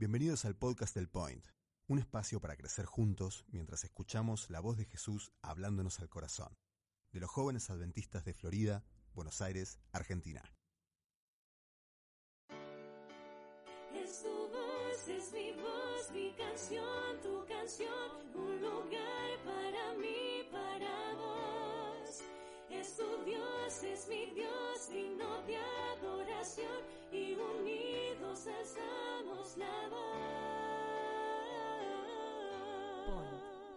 Bienvenidos al podcast del Point, un espacio para crecer juntos mientras escuchamos la voz de Jesús hablándonos al corazón, de los jóvenes adventistas de Florida, Buenos Aires, Argentina. Es tu voz, es mi voz, mi canción, tu canción, un lugar para mí, para vos. Es tu Dios, es mi Dios, digno de adoración y alzamos la voz.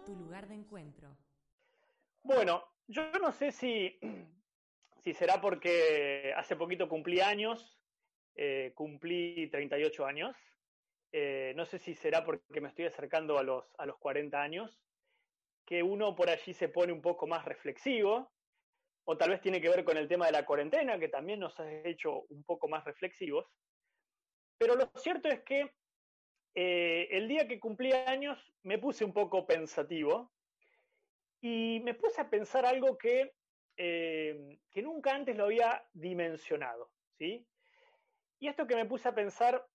Tu lugar de encuentro. Bueno, yo no sé si, si será porque hace poquito cumplí años, eh, cumplí 38 años. Eh, no sé si será porque me estoy acercando a los, a los 40 años, que uno por allí se pone un poco más reflexivo, o tal vez tiene que ver con el tema de la cuarentena, que también nos ha hecho un poco más reflexivos. Pero lo cierto es que eh, el día que cumplí años me puse un poco pensativo y me puse a pensar algo que, eh, que nunca antes lo había dimensionado, ¿sí? Y esto que me puse a pensar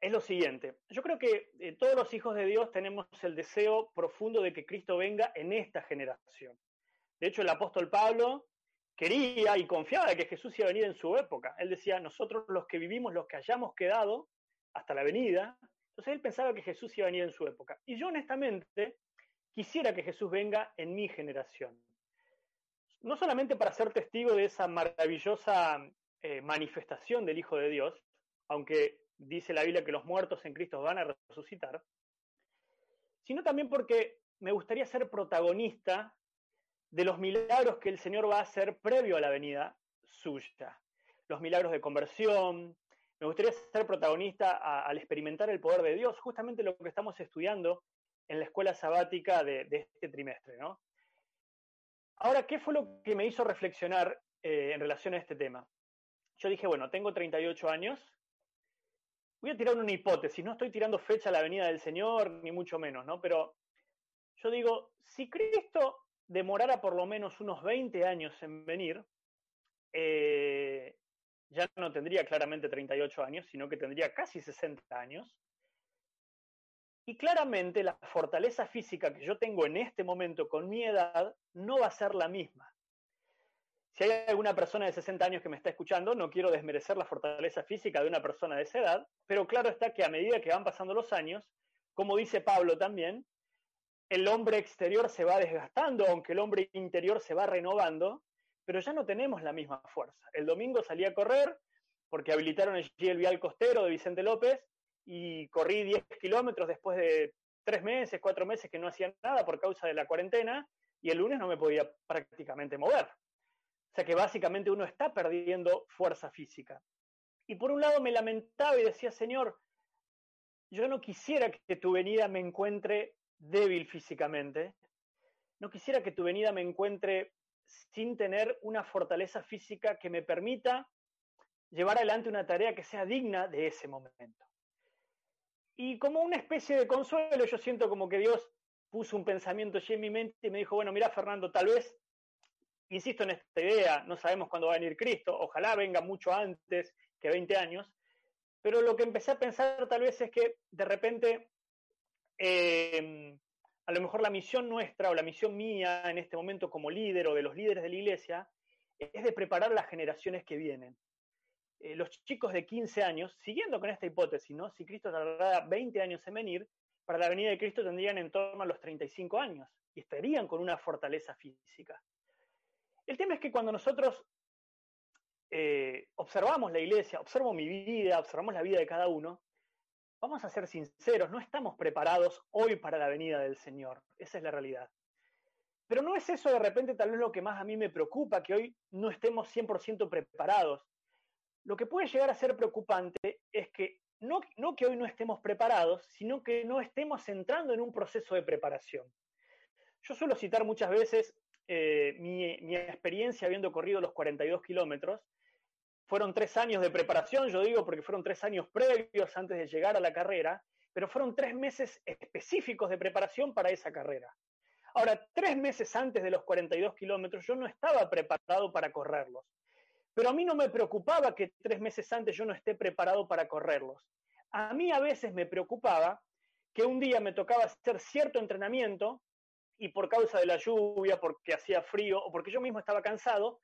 es lo siguiente. Yo creo que eh, todos los hijos de Dios tenemos el deseo profundo de que Cristo venga en esta generación. De hecho, el apóstol Pablo quería y confiaba que Jesús iba a venir en su época. Él decía, nosotros los que vivimos, los que hayamos quedado hasta la venida, entonces él pensaba que Jesús iba a venir en su época. Y yo honestamente quisiera que Jesús venga en mi generación. No solamente para ser testigo de esa maravillosa eh, manifestación del Hijo de Dios, aunque dice la Biblia que los muertos en Cristo van a resucitar, sino también porque me gustaría ser protagonista de los milagros que el Señor va a hacer previo a la venida suya. Los milagros de conversión. Me gustaría ser protagonista al experimentar el poder de Dios, justamente lo que estamos estudiando en la escuela sabática de, de este trimestre. ¿no? Ahora, ¿qué fue lo que me hizo reflexionar eh, en relación a este tema? Yo dije, bueno, tengo 38 años, voy a tirar una hipótesis, no estoy tirando fecha a la venida del Señor, ni mucho menos, ¿no? Pero yo digo, si Cristo demorara por lo menos unos 20 años en venir, eh, ya no tendría claramente 38 años, sino que tendría casi 60 años. Y claramente la fortaleza física que yo tengo en este momento con mi edad no va a ser la misma. Si hay alguna persona de 60 años que me está escuchando, no quiero desmerecer la fortaleza física de una persona de esa edad, pero claro está que a medida que van pasando los años, como dice Pablo también, el hombre exterior se va desgastando, aunque el hombre interior se va renovando, pero ya no tenemos la misma fuerza. El domingo salí a correr porque habilitaron allí el vial costero de Vicente López y corrí 10 kilómetros después de tres meses, cuatro meses que no hacía nada por causa de la cuarentena y el lunes no me podía prácticamente mover. O sea que básicamente uno está perdiendo fuerza física. Y por un lado me lamentaba y decía, Señor, yo no quisiera que tu venida me encuentre débil físicamente, no quisiera que tu venida me encuentre sin tener una fortaleza física que me permita llevar adelante una tarea que sea digna de ese momento. Y como una especie de consuelo, yo siento como que Dios puso un pensamiento allí en mi mente y me dijo, bueno, mira Fernando, tal vez, insisto en esta idea, no sabemos cuándo va a venir Cristo, ojalá venga mucho antes que 20 años, pero lo que empecé a pensar tal vez es que de repente eh, a lo mejor la misión nuestra o la misión mía en este momento como líder o de los líderes de la iglesia es de preparar las generaciones que vienen. Eh, los chicos de 15 años, siguiendo con esta hipótesis, ¿no? si Cristo tardará 20 años en venir, para la venida de Cristo tendrían en torno a los 35 años y estarían con una fortaleza física. El tema es que cuando nosotros eh, observamos la iglesia, observo mi vida, observamos la vida de cada uno, vamos a ser sinceros, no estamos preparados hoy para la venida del Señor. Esa es la realidad. Pero no es eso de repente tal vez lo que más a mí me preocupa, que hoy no estemos 100% preparados. Lo que puede llegar a ser preocupante es que no, no que hoy no estemos preparados, sino que no estemos entrando en un proceso de preparación. Yo suelo citar muchas veces eh, mi, mi, experiencia habiendo corrido los 42 kilómetros. Fueron tres años de preparación, yo digo, porque fueron tres años previos antes de llegar a la carrera, pero fueron tres meses específicos de preparación para esa carrera. Ahora, tres meses antes de los 42 kilómetros yo no estaba preparado para correrlos, pero a mí no me preocupaba que tres meses antes yo no esté preparado para correrlos. A mí a veces me preocupaba que un día me tocaba hacer cierto entrenamiento y por causa de la lluvia, porque hacía frío o porque yo mismo estaba cansado,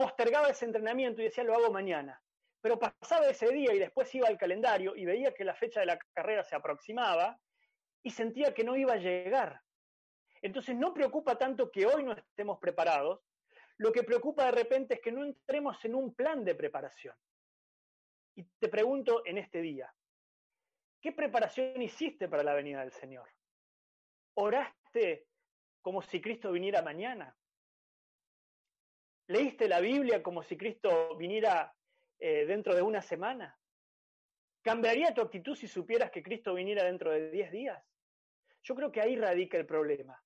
postergaba ese entrenamiento y decía lo hago mañana. Pero pasaba ese día y después iba al calendario y veía que la fecha de la carrera se aproximaba y sentía que no iba a llegar. Entonces no preocupa tanto que hoy no estemos preparados, lo que preocupa de repente es que no entremos en un plan de preparación. Y te pregunto en este día, ¿qué preparación hiciste para la venida del Señor? ¿Oraste como si Cristo viniera mañana? ¿Leíste la Biblia como si Cristo viniera eh, dentro de una semana? ¿Cambiaría tu actitud si supieras que Cristo viniera dentro de diez días? Yo creo que ahí radica el problema.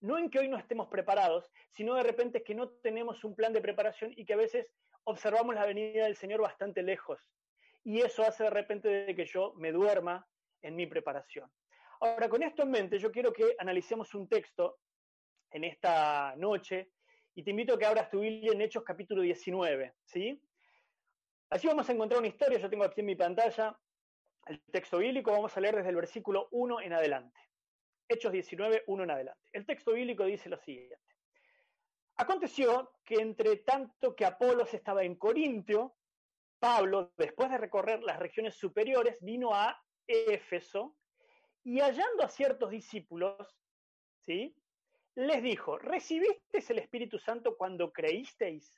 No en que hoy no estemos preparados, sino de repente que no tenemos un plan de preparación y que a veces observamos la venida del Señor bastante lejos. Y eso hace de repente de que yo me duerma en mi preparación. Ahora, con esto en mente, yo quiero que analicemos un texto en esta noche y te invito a que abras tu Biblia en Hechos capítulo 19, ¿sí? Así vamos a encontrar una historia, yo tengo aquí en mi pantalla el texto bíblico, vamos a leer desde el versículo 1 en adelante. Hechos 19, 1 en adelante. El texto bíblico dice lo siguiente. Aconteció que entre tanto que Apolos estaba en Corintio, Pablo, después de recorrer las regiones superiores, vino a Éfeso y hallando a ciertos discípulos, ¿sí? Les dijo, ¿recibisteis el Espíritu Santo cuando creísteis?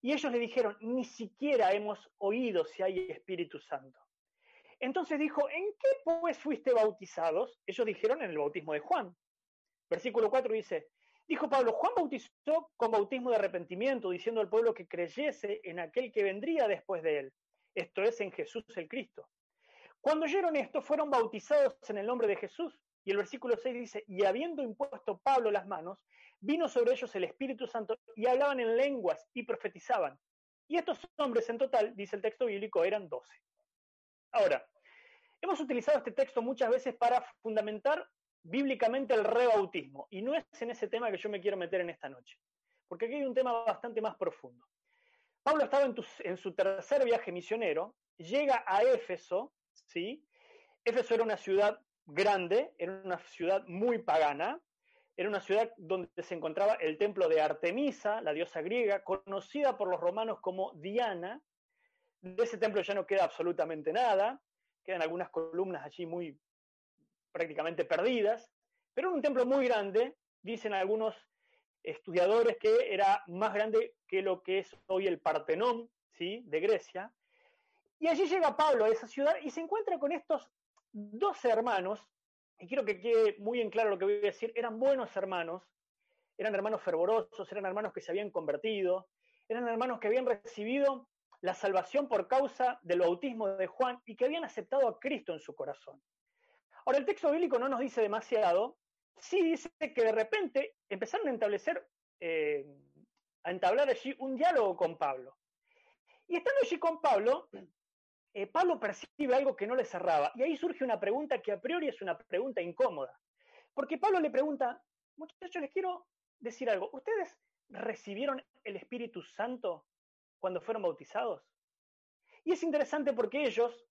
Y ellos le dijeron, ni siquiera hemos oído si hay Espíritu Santo. Entonces dijo, ¿en qué pues fuiste bautizados? Ellos dijeron en el bautismo de Juan. Versículo 4 dice, dijo Pablo, Juan bautizó con bautismo de arrepentimiento, diciendo al pueblo que creyese en aquel que vendría después de él, esto es, en Jesús el Cristo. Cuando oyeron esto, fueron bautizados en el nombre de Jesús. Y el versículo 6 dice, y habiendo impuesto Pablo las manos, vino sobre ellos el Espíritu Santo y hablaban en lenguas y profetizaban. Y estos hombres en total, dice el texto bíblico, eran doce. Ahora, hemos utilizado este texto muchas veces para fundamentar bíblicamente el rebautismo, y no es en ese tema que yo me quiero meter en esta noche, porque aquí hay un tema bastante más profundo. Pablo estaba en, en su tercer viaje misionero, llega a Éfeso, ¿sí? Éfeso era una ciudad grande, era una ciudad muy pagana, era una ciudad donde se encontraba el templo de Artemisa, la diosa griega, conocida por los romanos como Diana, de ese templo ya no queda absolutamente nada, quedan algunas columnas allí muy prácticamente perdidas, pero era un templo muy grande, dicen algunos estudiadores que era más grande que lo que es hoy el Partenón, ¿sí? de Grecia. Y allí llega Pablo a esa ciudad y se encuentra con estos dos hermanos, y quiero que quede muy en claro lo que voy a decir, eran buenos hermanos, eran hermanos fervorosos, eran hermanos que se habían convertido, eran hermanos que habían recibido la salvación por causa del bautismo de Juan y que habían aceptado a Cristo en su corazón. Ahora, el texto bíblico no nos dice demasiado, sí dice que de repente empezaron a establecer, eh, a entablar allí un diálogo con Pablo. Y estando allí con Pablo, eh, Pablo percibe algo que no le cerraba. Y ahí surge una pregunta que a priori es una pregunta incómoda. Porque Pablo le pregunta, muchachos, les quiero decir algo. ¿Ustedes recibieron el Espíritu Santo cuando fueron bautizados. Y es interesante porque ellos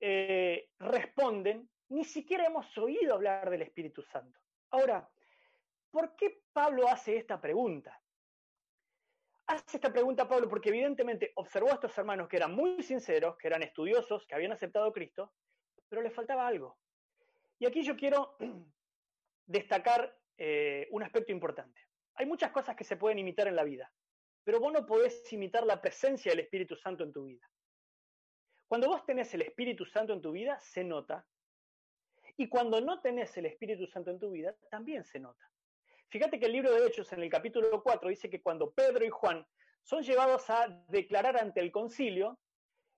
eh, responden, ni siquiera hemos oído hablar del Espíritu Santo. Ahora, ¿por qué Pablo hace esta pregunta? Hace esta pregunta Pablo porque evidentemente observó a estos hermanos que eran muy sinceros, que eran estudiosos, que habían aceptado a Cristo, pero les faltaba algo. Y aquí yo quiero destacar eh, un aspecto importante. Hay muchas cosas que se pueden imitar en la vida, pero vos no podés imitar la presencia del Espíritu Santo en tu vida. Cuando vos tenés el Espíritu Santo en tu vida, se nota. Y cuando no tenés el Espíritu Santo en tu vida, también se nota. Fíjate que el libro de Hechos en el capítulo 4 dice que cuando Pedro y Juan son llevados a declarar ante el concilio,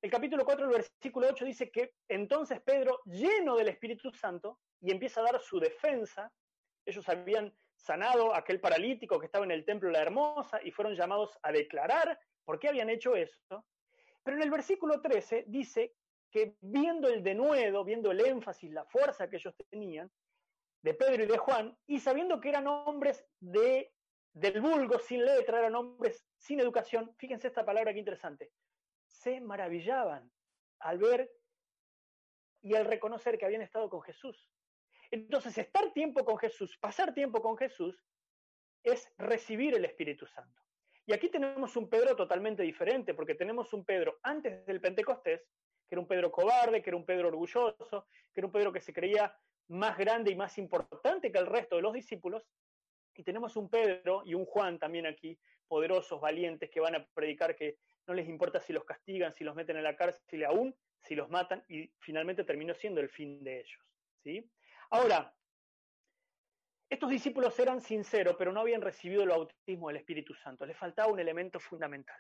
el capítulo 4, el versículo 8 dice que entonces Pedro, lleno del Espíritu Santo, y empieza a dar su defensa, ellos habían sanado a aquel paralítico que estaba en el templo La Hermosa y fueron llamados a declarar por qué habían hecho eso. Pero en el versículo 13 dice que viendo el denuedo, viendo el énfasis, la fuerza que ellos tenían, de Pedro y de Juan, y sabiendo que eran hombres de, del vulgo, sin letra, eran hombres sin educación, fíjense esta palabra que interesante, se maravillaban al ver y al reconocer que habían estado con Jesús. Entonces, estar tiempo con Jesús, pasar tiempo con Jesús, es recibir el Espíritu Santo. Y aquí tenemos un Pedro totalmente diferente, porque tenemos un Pedro antes del Pentecostés, que era un Pedro cobarde, que era un Pedro orgulloso, que era un Pedro que se creía más grande y más importante que el resto de los discípulos. Y tenemos un Pedro y un Juan también aquí, poderosos, valientes, que van a predicar que no les importa si los castigan, si los meten en la cárcel, aún si los matan, y finalmente terminó siendo el fin de ellos. ¿sí? Ahora, estos discípulos eran sinceros, pero no habían recibido el bautismo del Espíritu Santo. Les faltaba un elemento fundamental.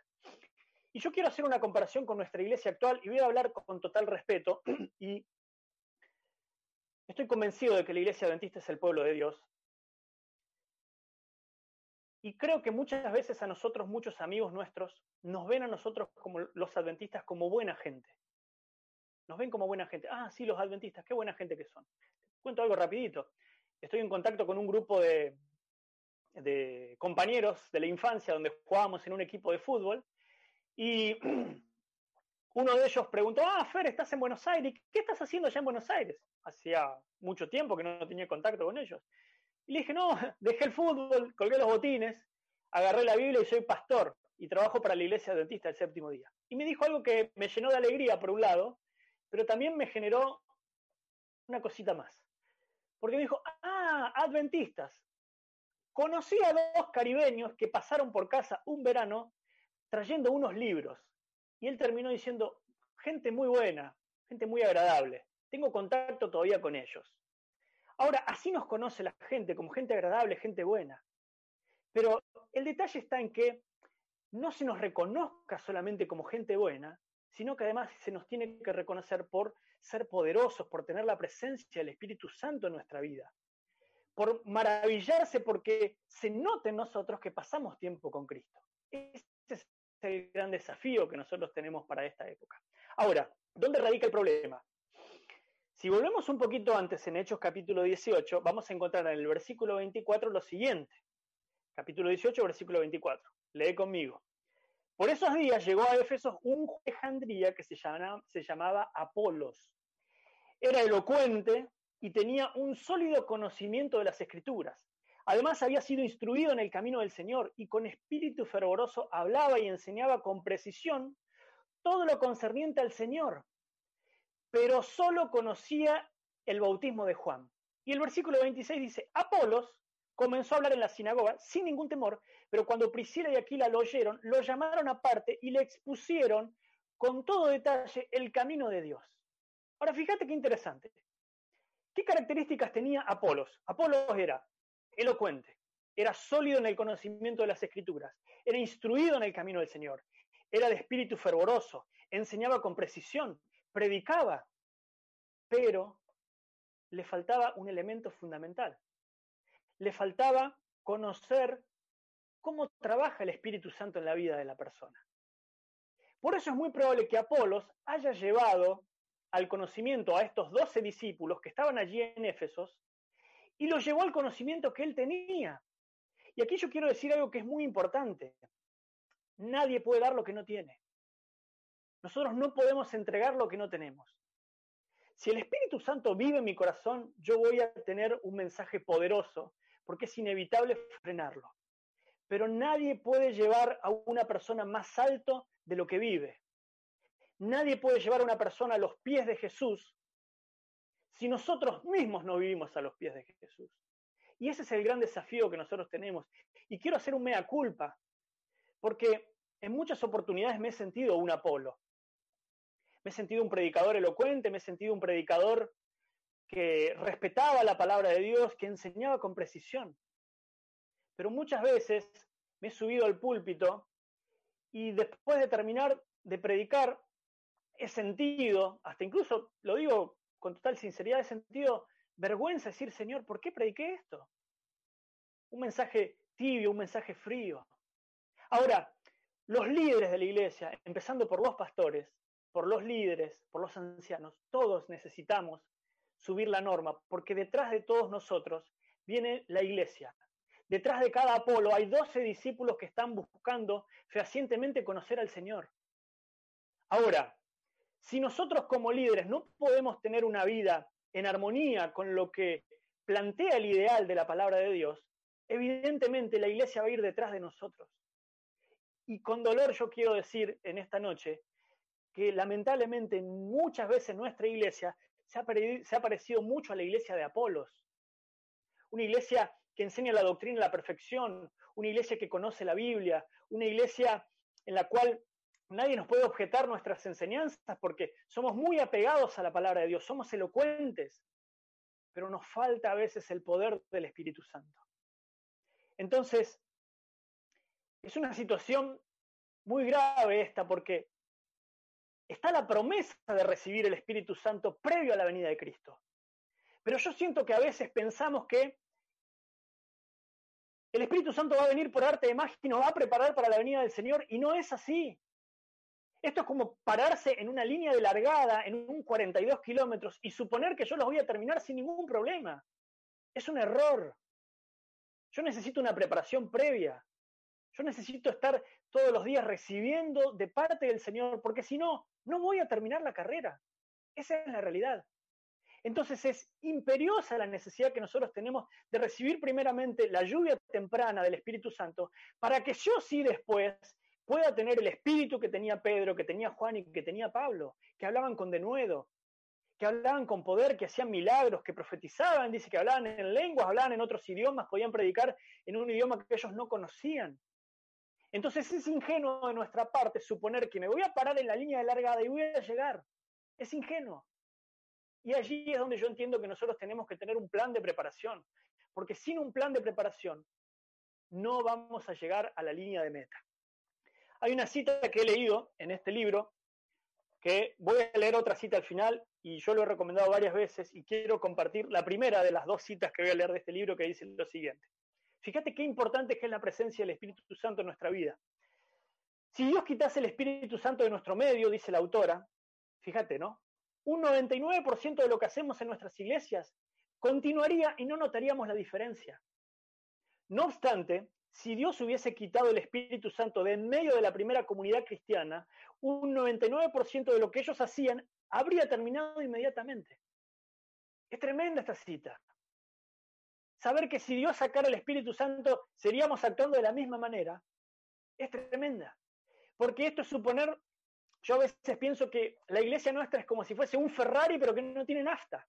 Y yo quiero hacer una comparación con nuestra iglesia actual y voy a hablar con total respeto. Y estoy convencido de que la iglesia adventista es el pueblo de Dios. Y creo que muchas veces a nosotros, muchos amigos nuestros, nos ven a nosotros como los adventistas como buena gente. Nos ven como buena gente. Ah, sí, los adventistas, qué buena gente que son. Cuento algo rapidito estoy en contacto con un grupo de, de compañeros de la infancia donde jugábamos en un equipo de fútbol y uno de ellos preguntó, ah, Fer, estás en Buenos Aires, ¿qué estás haciendo allá en Buenos Aires? Hacía mucho tiempo que no tenía contacto con ellos. Y le dije, no, dejé el fútbol, colgué los botines, agarré la Biblia y soy pastor y trabajo para la iglesia adventista el séptimo día. Y me dijo algo que me llenó de alegría por un lado, pero también me generó una cosita más porque me dijo, ah, adventistas. Conocí a dos caribeños que pasaron por casa un verano trayendo unos libros. Y él terminó diciendo, gente muy buena, gente muy agradable. Tengo contacto todavía con ellos. Ahora, así nos conoce la gente, como gente agradable, gente buena. Pero el detalle está en que no se nos reconozca solamente como gente buena, sino que además se nos tiene que reconocer por ser poderosos, por tener la presencia del Espíritu Santo en nuestra vida, por maravillarse porque se note en nosotros que pasamos tiempo con Cristo. Es el gran desafío que nosotros tenemos para esta época. Ahora, ¿dónde radica el problema? Si volvemos un poquito antes en Hechos capítulo 18, vamos a encontrar en el versículo 24 lo siguiente. Capítulo 18, versículo 24. Lee conmigo. Por esos días llegó a Éfeso un Alejandría que se se llamaba Apolos. Era elocuente y tenía un sólido conocimiento de las escrituras. Además había sido instruido en el camino del Señor y con espíritu fervoroso hablaba y enseñaba con precisión todo lo concerniente al Señor, pero solo conocía el bautismo de Juan. Y el versículo 26 dice, Apolos comenzó a hablar en la sinagoga sin ningún temor, pero cuando Priscila y Aquila lo oyeron, lo llamaron aparte y le expusieron con todo detalle el camino de Dios. Ahora, fíjate qué interesante. ¿Qué características tenía Apolos? Apolos era elocuente, era sólido en el conocimiento de las escrituras, era instruido en el camino del Señor, era de espíritu fervoroso, enseñaba con precisión, predicaba, pero le faltaba un elemento fundamental le faltaba conocer cómo trabaja el Espíritu Santo en la vida de la persona. Por eso es muy probable que Apolos haya llevado al conocimiento a estos doce discípulos que estaban allí en Éfesos y los llevó al conocimiento que él tenía. Y aquí yo quiero decir algo que es muy importante. Nadie puede dar lo que no tiene. Nosotros no podemos entregar lo que no tenemos. Si el Espíritu Santo vive en mi corazón, yo voy a tener un mensaje poderoso porque es inevitable frenarlo. Pero nadie puede llevar a una persona más alto de lo que vive. Nadie puede llevar a una persona a los pies de Jesús si nosotros mismos no vivimos a los pies de Jesús. Y ese es el gran desafío que nosotros tenemos. Y quiero hacer un mea culpa, porque en muchas oportunidades me he sentido un Apolo. Me he sentido un predicador elocuente, me he sentido un predicador que respetaba la palabra de Dios, que enseñaba con precisión. Pero muchas veces me he subido al púlpito y después de terminar de predicar, he sentido, hasta incluso lo digo con total sinceridad, he sentido vergüenza decir, Señor, ¿por qué prediqué esto? Un mensaje tibio, un mensaje frío. Ahora, los líderes de la iglesia, empezando por los pastores, por los líderes, por los ancianos, todos necesitamos subir la norma, porque detrás de todos nosotros viene la iglesia. Detrás de cada Apolo hay 12 discípulos que están buscando fehacientemente conocer al Señor. Ahora, Si nosotros como líderes no podemos tener una vida en armonía con lo que plantea el ideal de la palabra de Dios, evidentemente la iglesia va a ir detrás de nosotros. Y con dolor yo quiero decir en esta noche que lamentablemente muchas veces nuestra iglesia se ha, parecido mucho a la iglesia de Apolos. Una iglesia que enseña la doctrina de la perfección, una iglesia que conoce la Biblia, una iglesia en la cual nadie nos puede objetar nuestras enseñanzas porque somos muy apegados a la palabra de Dios, somos elocuentes, pero nos falta a veces el poder del Espíritu Santo. Entonces, es una situación muy grave esta porque está la promesa de recibir el Espíritu Santo previo a la venida de Cristo. Pero yo siento que a veces pensamos que el Espíritu Santo va a venir por arte de magia y nos va a preparar para la venida del Señor y no es así. Esto es como pararse en una línea de largada en un 42 kilómetros y suponer que yo los voy a terminar sin ningún problema. Es un error. Yo necesito una preparación previa. Yo necesito estar todos los días recibiendo de parte del Señor, porque si no, no voy a terminar la carrera. Esa es la realidad. Entonces es imperiosa la necesidad que nosotros tenemos de recibir primeramente la lluvia temprana del Espíritu Santo para que yo sí después pueda tener el espíritu que tenía Pedro, que tenía Juan y que tenía Pablo, que hablaban con denuedo, que hablaban con poder, que hacían milagros, que profetizaban, dice que hablaban en lenguas, hablaban en otros idiomas, podían predicar en un idioma que ellos no conocían. Entonces es ingenuo de nuestra parte suponer que me voy a parar en la línea de largada y voy a llegar. Es ingenuo. Y allí es donde yo entiendo que nosotros tenemos que tener un plan de preparación, porque sin un plan de preparación no vamos a llegar a la línea de meta. Hay una cita que he leído en este libro, que voy a leer otra cita al final, y yo lo he recomendado varias veces, y quiero compartir la primera de las dos citas que voy a leer de este libro, que dice lo siguiente. Fíjate qué importante que es la presencia del Espíritu Santo en nuestra vida. Si Dios quitase el Espíritu Santo de nuestro medio, dice la autora, fíjate, ¿no? Un 99% de lo que hacemos en nuestras iglesias continuaría y no notaríamos la diferencia. No obstante, si Dios hubiese quitado el Espíritu Santo de en medio de la primera comunidad cristiana, un 99% de lo que ellos hacían habría terminado inmediatamente. Es tremenda esta cita. Saber que si Dios sacara el Espíritu Santo seríamos actuando de la misma manera, es tremenda. Porque esto es suponer, yo a veces pienso que la iglesia nuestra es como si fuese un Ferrari pero que no tiene nafta.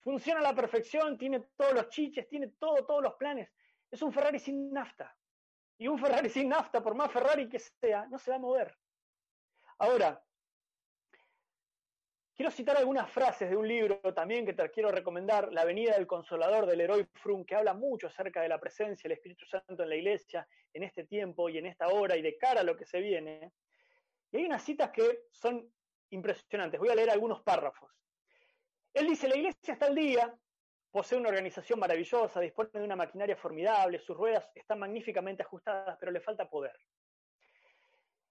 Funciona a la perfección, tiene todos los chiches, tiene todo, todos los planes, es un Ferrari sin nafta. Y un Ferrari sin nafta, por más Ferrari que sea, no se va a mover. Ahora, quiero citar algunas frases de un libro también que te quiero recomendar, La venida del consolador del héroe Frum, que habla mucho acerca de la presencia del Espíritu Santo en la iglesia en este tiempo y en esta hora y de cara a lo que se viene. Y hay unas citas que son impresionantes. Voy a leer algunos párrafos. Él dice, la iglesia está al día, Posee una organización maravillosa, dispone de una maquinaria formidable, sus ruedas están magníficamente ajustadas, pero le falta poder.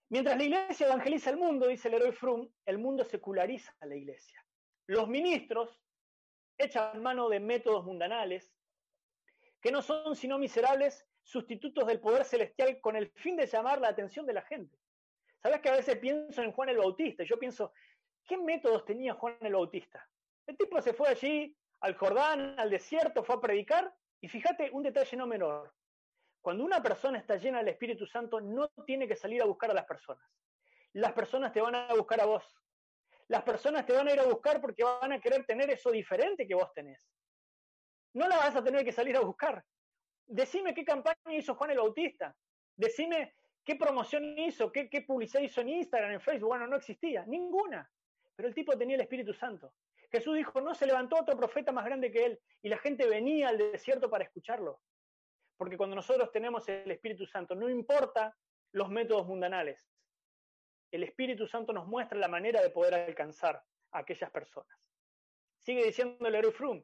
Mientras la iglesia evangeliza el mundo, dice el héroe Frum, el mundo seculariza a la iglesia. Los ministros echan mano de métodos mundanales que no son sino miserables sustitutos del poder celestial con el fin de llamar la atención de la gente. ¿Sabes que a veces pienso en Juan el Bautista? Yo pienso, ¿qué métodos tenía Juan el Bautista? El tipo se fue allí, al Jordán, al desierto, fue a predicar. Y fíjate un detalle no menor. Cuando una persona está llena del Espíritu Santo, no tiene que salir a buscar a las personas. Las personas te van a buscar a vos. Las personas te van a ir a buscar porque van a querer tener eso diferente que vos tenés. No la vas a tener que salir a buscar. Decime qué campaña hizo Juan el Bautista. Decime qué promoción hizo, qué, publicidad hizo en Instagram, en Facebook. Bueno, no existía. Ninguna. Pero el tipo tenía el Espíritu Santo. Jesús dijo, no se levantó otro profeta más grande que él, y la gente venía al desierto para escucharlo. Porque cuando nosotros tenemos el Espíritu Santo, no importa los métodos mundanales, el Espíritu Santo nos muestra la manera de poder alcanzar a aquellas personas. Sigue diciendo el Frum,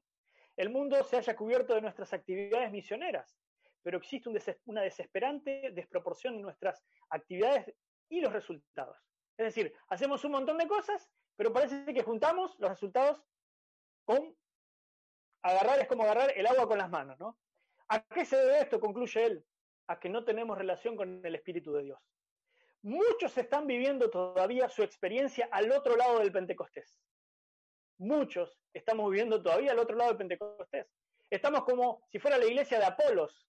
el mundo se haya cubierto de nuestras actividades misioneras, pero existe una desesperante desproporción en nuestras actividades y los resultados. Es decir, hacemos un montón de cosas pero parece que juntamos los resultados con agarrar, es como agarrar el agua con las manos, ¿no? ¿A qué se debe esto? Concluye él, a que no tenemos relación con el Espíritu de Dios. muchos están viviendo todavía su experiencia al otro lado del Pentecostés. Muchos estamos viviendo todavía al otro lado del Pentecostés. Estamos como si fuera la iglesia de Apolos.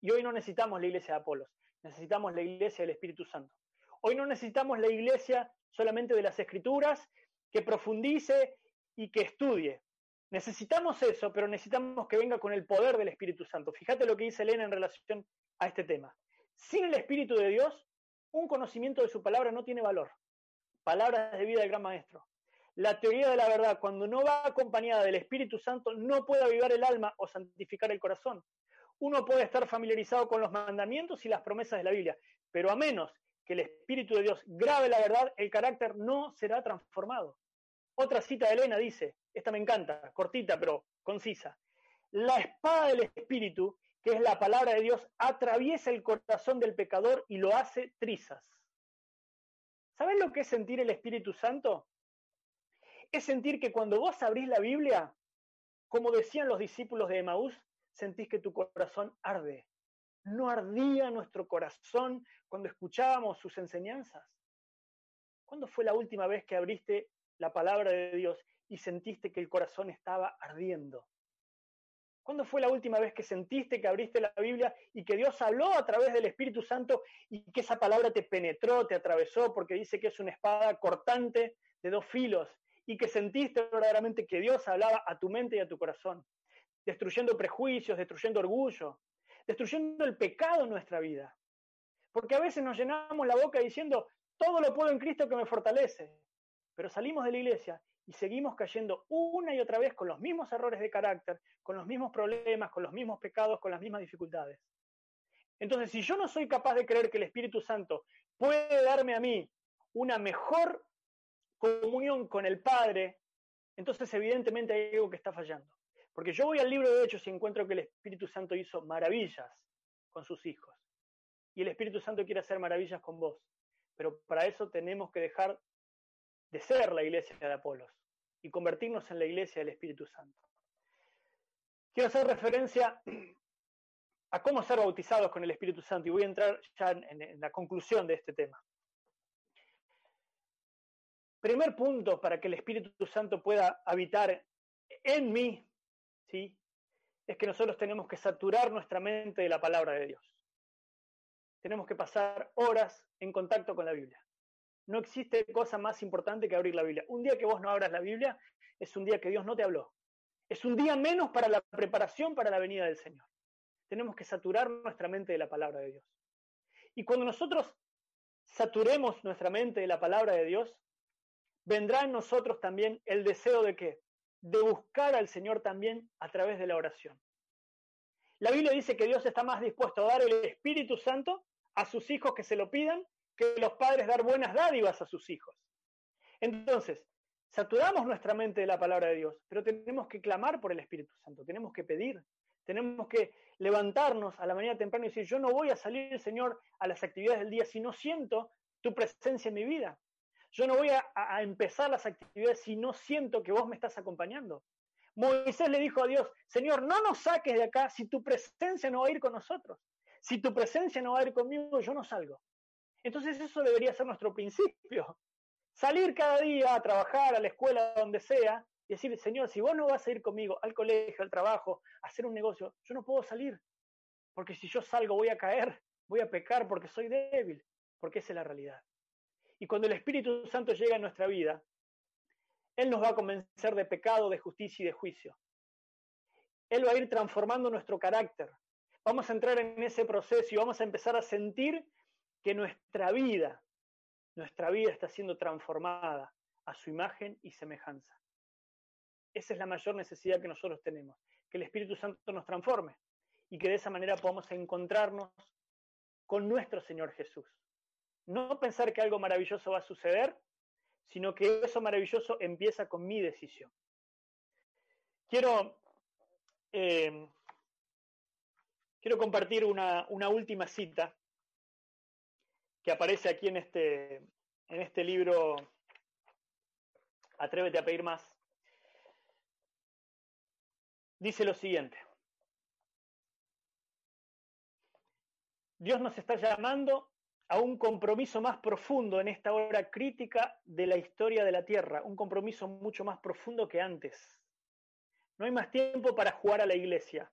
Y hoy no necesitamos la iglesia de Apolos, necesitamos la iglesia del Espíritu Santo. Hoy no necesitamos la iglesia solamente de las escrituras, que profundice y que estudie. Necesitamos eso, pero necesitamos que venga con el poder del Espíritu Santo. Fíjate lo que dice Elena en relación a este tema. Sin el Espíritu de Dios, un conocimiento de su palabra no tiene valor. Palabras de vida del gran maestro. La teoría de la verdad, cuando no va acompañada del Espíritu Santo, no puede avivar el alma o santificar el corazón. Uno puede estar familiarizado con los mandamientos y las promesas de la Biblia, pero a menos que el Espíritu de Dios grabe la verdad, el carácter no será transformado. Otra cita de Elena dice, esta me encanta, cortita pero concisa. La espada del Espíritu, que es la palabra de Dios, atraviesa el corazón del pecador y lo hace trizas. ¿Sabes lo que es sentir el Espíritu Santo? Es sentir que cuando vos abrís la Biblia, como decían los discípulos de Emaús, sentís que tu corazón arde. ¿No ardía nuestro corazón cuando escuchábamos sus enseñanzas? ¿Cuándo fue la última vez que abriste la palabra de Dios y sentiste que el corazón estaba ardiendo? ¿Cuándo fue la última vez que sentiste que abriste la Biblia y que Dios habló a través del Espíritu Santo y que esa palabra te penetró, te atravesó, porque dice que es una espada cortante de dos filos y que sentiste verdaderamente que Dios hablaba a tu mente y a tu corazón, destruyendo prejuicios, destruyendo orgullo, destruyendo el pecado en nuestra vida? Porque a veces nos llenamos la boca diciendo, todo lo puedo en Cristo que me fortalece, pero salimos de la iglesia y seguimos cayendo una y otra vez con los mismos errores de carácter, con los mismos problemas, con los mismos pecados, con las mismas dificultades. Entonces, si yo no soy capaz de creer que el Espíritu Santo puede darme a mí una mejor comunión con el Padre, entonces evidentemente hay algo que está fallando. Porque yo voy al libro de Hechos y encuentro que el Espíritu Santo hizo maravillas con sus hijos. Y el Espíritu Santo quiere hacer maravillas con vos. Pero para eso tenemos que dejar de ser la iglesia de Apolos y convertirnos en la iglesia del Espíritu Santo. Quiero hacer referencia a cómo ser bautizados con el Espíritu Santo y voy a entrar ya en, la conclusión de este tema. Primer punto para que el Espíritu Santo pueda habitar en mí, ¿sí? es que nosotros tenemos que saturar nuestra mente de la palabra de Dios. Tenemos que pasar horas en contacto con la Biblia. No existe cosa más importante que abrir la Biblia. Un día que vos no abras la Biblia es un día que Dios no te habló. Es un día menos para la preparación para la venida del Señor. Tenemos que saturar nuestra mente de la palabra de Dios. Y cuando nosotros saturemos nuestra mente de la palabra de Dios, vendrá en nosotros también el deseo de qué? De buscar al Señor también a través de la oración. La Biblia dice que Dios está más dispuesto a dar el Espíritu Santo a sus hijos que se lo pidan que los padres dar buenas dádivas a sus hijos. Entonces, saturamos nuestra mente de la palabra de Dios, pero tenemos que clamar por el Espíritu Santo, tenemos que pedir, tenemos que levantarnos a la mañana temprana y decir, yo no voy a salir, Señor, a las actividades del día si no siento tu presencia en mi vida. Yo no voy a, empezar las actividades si no siento que vos me estás acompañando. Moisés le dijo a Dios, Señor, no nos saques de acá si tu presencia no va a ir con nosotros. Si tu presencia no va a ir conmigo, yo no salgo. Entonces eso debería ser nuestro principio. Salir cada día a trabajar, a la escuela, donde sea, y decir, Señor, si vos no vas a ir conmigo al colegio, al trabajo, a hacer un negocio, yo no puedo salir. Porque si yo salgo voy a caer, voy a pecar porque soy débil, porque esa es la realidad. Y cuando el Espíritu Santo llega a nuestra vida, Él nos va a convencer de pecado, de justicia y de juicio. Él va a ir transformando nuestro carácter. Vamos a entrar en ese proceso y vamos a empezar a sentir que nuestra vida, nuestra vida está siendo transformada a su imagen y semejanza. Esa es la mayor necesidad que nosotros tenemos, que el Espíritu Santo nos transforme y que de esa manera podamos encontrarnos con nuestro Señor Jesús. No pensar que algo maravilloso va a suceder, sino que eso maravilloso empieza con mi decisión. Quiero, eh, quiero compartir una, una última cita que aparece aquí en este, en este libro, Atrévete a pedir más, dice lo siguiente. Dios nos está llamando a un compromiso más profundo en esta hora crítica de la historia de la Tierra, un compromiso mucho más profundo que antes. No hay más tiempo para jugar a la iglesia.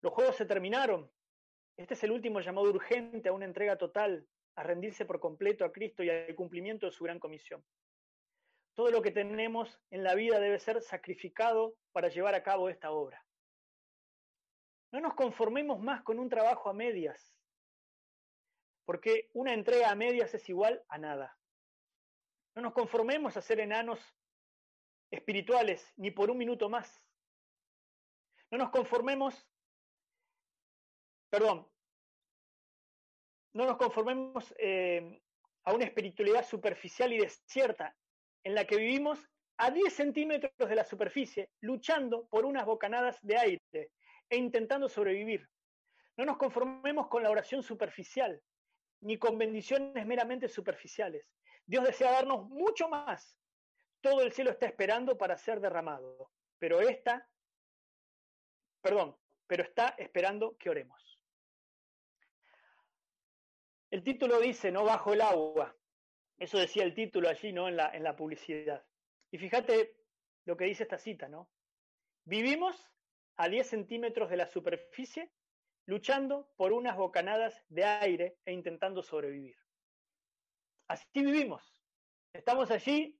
Los juegos se terminaron. Este es el último llamado urgente a una entrega total, a rendirse por completo a Cristo y al cumplimiento de su gran comisión. Todo lo que tenemos en la vida debe ser sacrificado para llevar a cabo esta obra. No nos conformemos más con un trabajo a medias, porque una entrega a medias es igual a nada. No nos conformemos a ser enanos espirituales ni por un minuto más. No nos conformemos, perdón, no nos conformemos eh, a una espiritualidad superficial y desierta en la que vivimos a 10 centímetros de la superficie, luchando por unas bocanadas de aire e intentando sobrevivir. No nos conformemos con la oración superficial, ni con bendiciones meramente superficiales. Dios desea darnos mucho más. Todo el cielo está esperando para ser derramado, pero esta, perdón, pero está esperando que oremos. El título dice, no bajo el agua. Eso decía el título allí, ¿no? En la, en la publicidad. Y fíjate lo que dice esta cita, ¿no? Vivimos a 10 centímetros de la superficie, luchando por unas bocanadas de aire e intentando sobrevivir. Así vivimos. Estamos allí,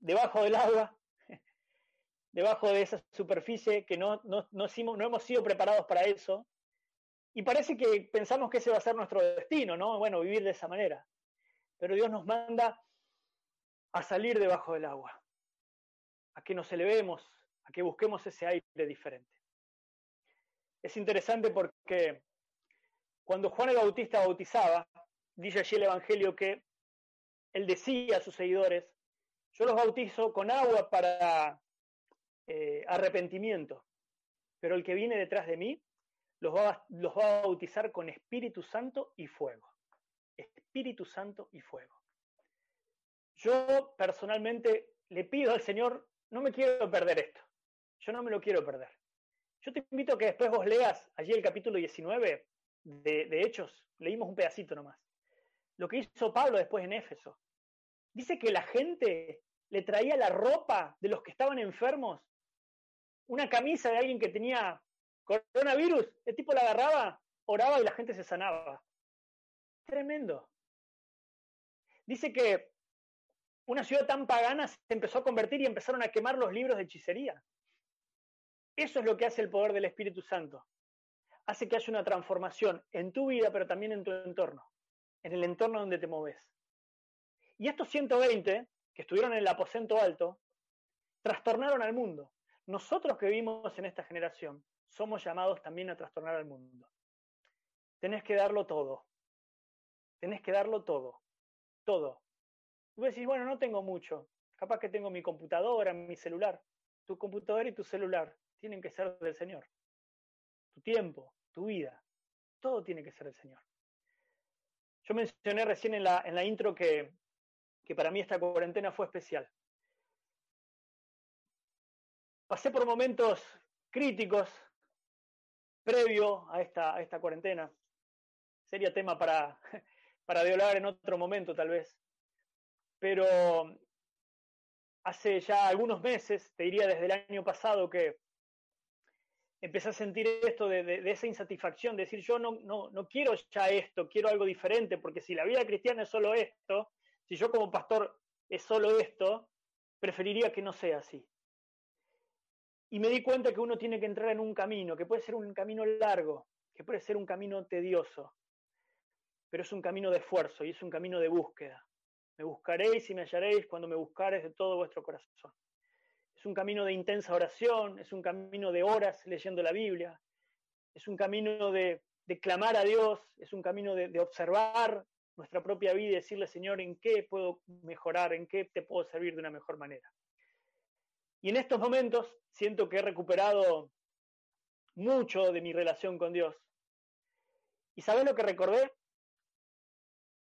debajo del agua, debajo de esa superficie que no, no, no, hemos sido preparados para eso. Y parece que pensamos que ese va a ser nuestro destino, ¿no? Bueno, vivir de esa manera. Pero Dios nos manda a salir debajo del agua, a que nos elevemos, a que busquemos ese aire diferente. Es interesante porque cuando Juan el Bautista bautizaba, dice allí el Evangelio que él decía a sus seguidores, yo los bautizo con agua para eh, arrepentimiento, pero el que viene detrás de mí los va, los va a bautizar con Espíritu Santo y fuego. Espíritu Santo y fuego. Yo personalmente le pido al Señor, no me quiero perder esto. Yo no me lo quiero perder. Yo te invito a que después vos leas allí el capítulo 19 de, Hechos. Leímos un pedacito nomás. Lo que hizo Pablo después en Éfeso. Dice que la gente le traía la ropa de los que estaban enfermos, una camisa de alguien que tenía coronavirus, el tipo la agarraba, oraba y la gente se sanaba. Tremendo. Dice que una ciudad tan pagana se empezó a convertir y empezaron a quemar los libros de hechicería. Eso es lo que hace el poder del Espíritu Santo. Hace que haya una transformación en tu vida, pero también en tu entorno, en el entorno donde te moves. Y estos 120 que estuvieron en el aposento alto, trastornaron al mundo. Nosotros que vivimos en esta generación somos llamados también a trastornar al mundo. Tenés que darlo todo. Tenés que darlo todo. Todo. Tú decís, bueno, no tengo mucho. Capaz que tengo mi computadora, mi celular. Tu computadora y tu celular tienen que ser del Señor. Tu tiempo, tu vida, todo tiene que ser del Señor. Yo mencioné recién en la, en la intro que, que para mí esta cuarentena fue especial. Pasé por momentos críticos previo a esta, a esta cuarentena. Sería tema para, para en otro momento, tal vez. Pero hace ya algunos meses, te diría desde el año pasado, que empecé a sentir esto de, de, esa insatisfacción, de decir yo no, no, no quiero ya esto, quiero algo diferente, porque si la vida cristiana es solo esto, si yo como pastor es solo esto, preferiría que no sea así. Y me di cuenta que uno tiene que entrar en un camino, que puede ser un camino largo, que puede ser un camino tedioso, pero es un camino de esfuerzo y es un camino de búsqueda. Me buscaréis y me hallaréis cuando me buscares de todo vuestro corazón. Es un camino de intensa oración, es un camino de horas leyendo la Biblia, es un camino de, de clamar a Dios, es un camino de, observar nuestra propia vida y decirle, Señor, ¿en qué puedo mejorar? ¿En qué te puedo servir de una mejor manera? Y en estos momentos siento que he recuperado mucho de mi relación con Dios. ¿Y sabes lo que recordé?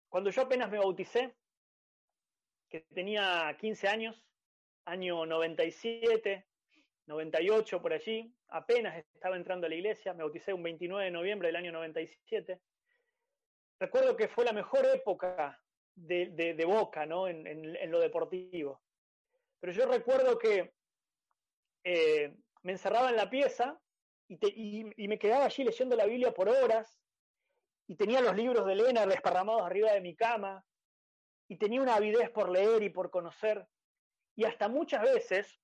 Cuando yo apenas me bauticé, que tenía 15 años, año 97, 98 por allí, apenas estaba entrando a la iglesia, me bauticé un 29 de noviembre del año 97. recuerdo que fue la mejor época de, de, Boca, ¿no? En, lo deportivo. Pero yo recuerdo que eh, me encerraba en la pieza y, y, me quedaba allí leyendo la Biblia por horas y tenía los libros de Elena desparramados arriba de mi cama y tenía una avidez por leer y por conocer y hasta muchas veces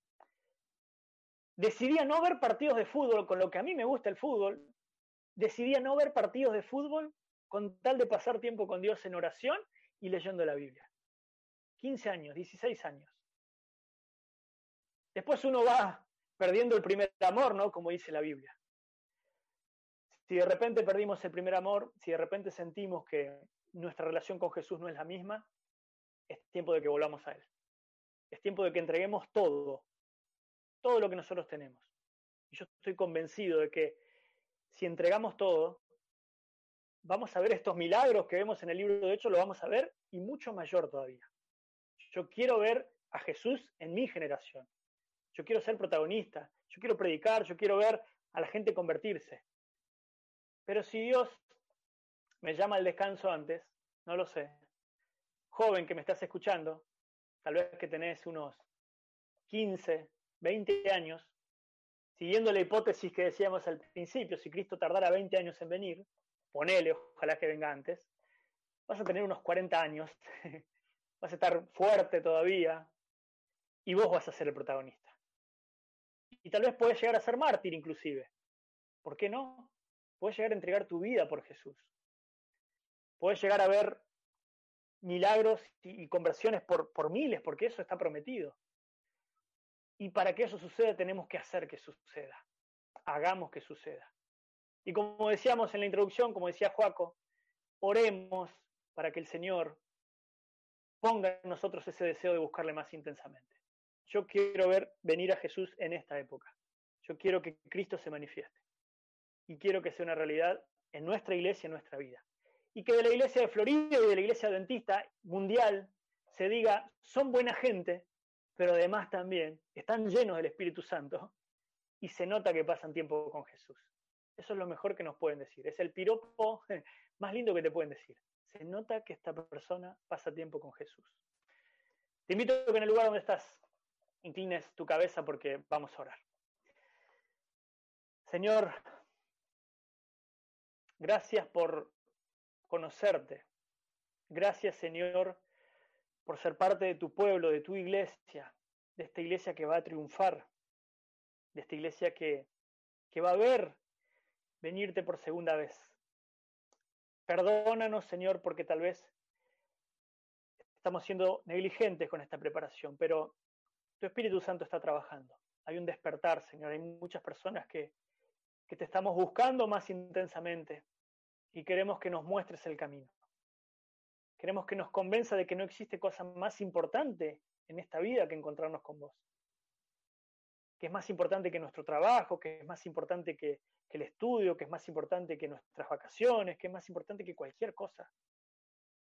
decidía no ver partidos de fútbol con lo que a mí me gusta el fútbol, decidía no ver partidos de fútbol con tal de pasar tiempo con Dios en oración y leyendo la Biblia. 15 años, 16 años. Después uno va perdiendo el primer amor, ¿no? Como dice la Biblia. Si de repente perdimos el primer amor, si de repente sentimos que nuestra relación con Jesús no es la misma, es tiempo de que volvamos a Él. Es tiempo de que entreguemos todo, todo lo que nosotros tenemos. Y yo estoy convencido de que si entregamos todo, vamos a ver estos milagros que vemos en el libro de Hechos, lo vamos a ver y mucho mayor todavía. Yo quiero ver a Jesús en mi generación. Yo quiero ser protagonista, yo quiero predicar, yo quiero ver a la gente convertirse. Pero si Dios me llama al descanso antes, no lo sé. Joven que me estás escuchando, tal vez que tenés unos 15, 20 años, siguiendo la hipótesis que decíamos al principio, si Cristo tardara 20 años en venir, ponele, ojalá que venga antes, vas a tener unos 40 años, vas a estar fuerte todavía y vos vas a ser el protagonista. Y tal vez puedes llegar a ser mártir inclusive. ¿Por qué no? Puedes llegar a entregar tu vida por Jesús. Puedes llegar a ver milagros y conversiones por, por miles, porque eso está prometido. Y para que eso suceda tenemos que hacer que suceda. Hagamos que suceda. Y como decíamos en la introducción, como decía Joaco, oremos para que el Señor ponga en nosotros ese deseo de buscarle más intensamente. Yo quiero ver venir a Jesús en esta época. Yo quiero que Cristo se manifieste. Y quiero que sea una realidad en nuestra iglesia, en nuestra vida. Y que de la iglesia de Florida y de la iglesia adventista mundial se diga, son buena gente, pero además también están llenos del Espíritu Santo y se nota que pasan tiempo con Jesús. Eso es lo mejor que nos pueden decir. Es el piropo más lindo que te pueden decir. Se nota que esta persona pasa tiempo con Jesús. Te invito a que en el lugar donde estás inclines tu cabeza porque vamos a orar. Señor, gracias por conocerte. Gracias, Señor, por ser parte de tu pueblo, de tu iglesia, de esta iglesia que va a triunfar, de esta iglesia que, que va a ver venirte por segunda vez. Perdónanos, Señor, porque tal vez estamos siendo negligentes con esta preparación, pero tu Espíritu Santo está trabajando. Hay un despertar, Señor. Hay muchas personas que, que te estamos buscando más intensamente y queremos que nos muestres el camino. Queremos que nos convenza de que no existe cosa más importante en esta vida que encontrarnos con vos. Que es más importante que nuestro trabajo, que es más importante que, el estudio, que es más importante que nuestras vacaciones, que es más importante que cualquier cosa.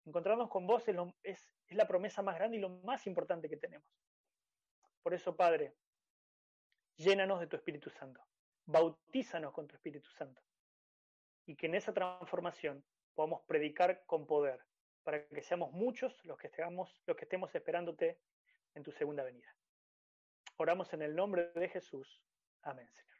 Encontrarnos con vos lo, es la promesa más grande y lo más importante que tenemos. Por eso, Padre, llénanos de tu Espíritu Santo, bautízanos con tu Espíritu Santo y que en esa transformación podamos predicar con poder para que seamos muchos los que, estemos, los que estemos esperándote en tu segunda venida. Oramos en el nombre de Jesús. Amén, Señor.